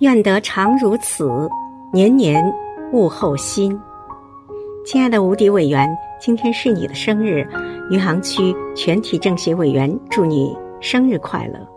愿得常如此，年年物候新。亲爱的吴迪委员，今天是你的生日，余杭区全体政协委员，祝你生日快乐。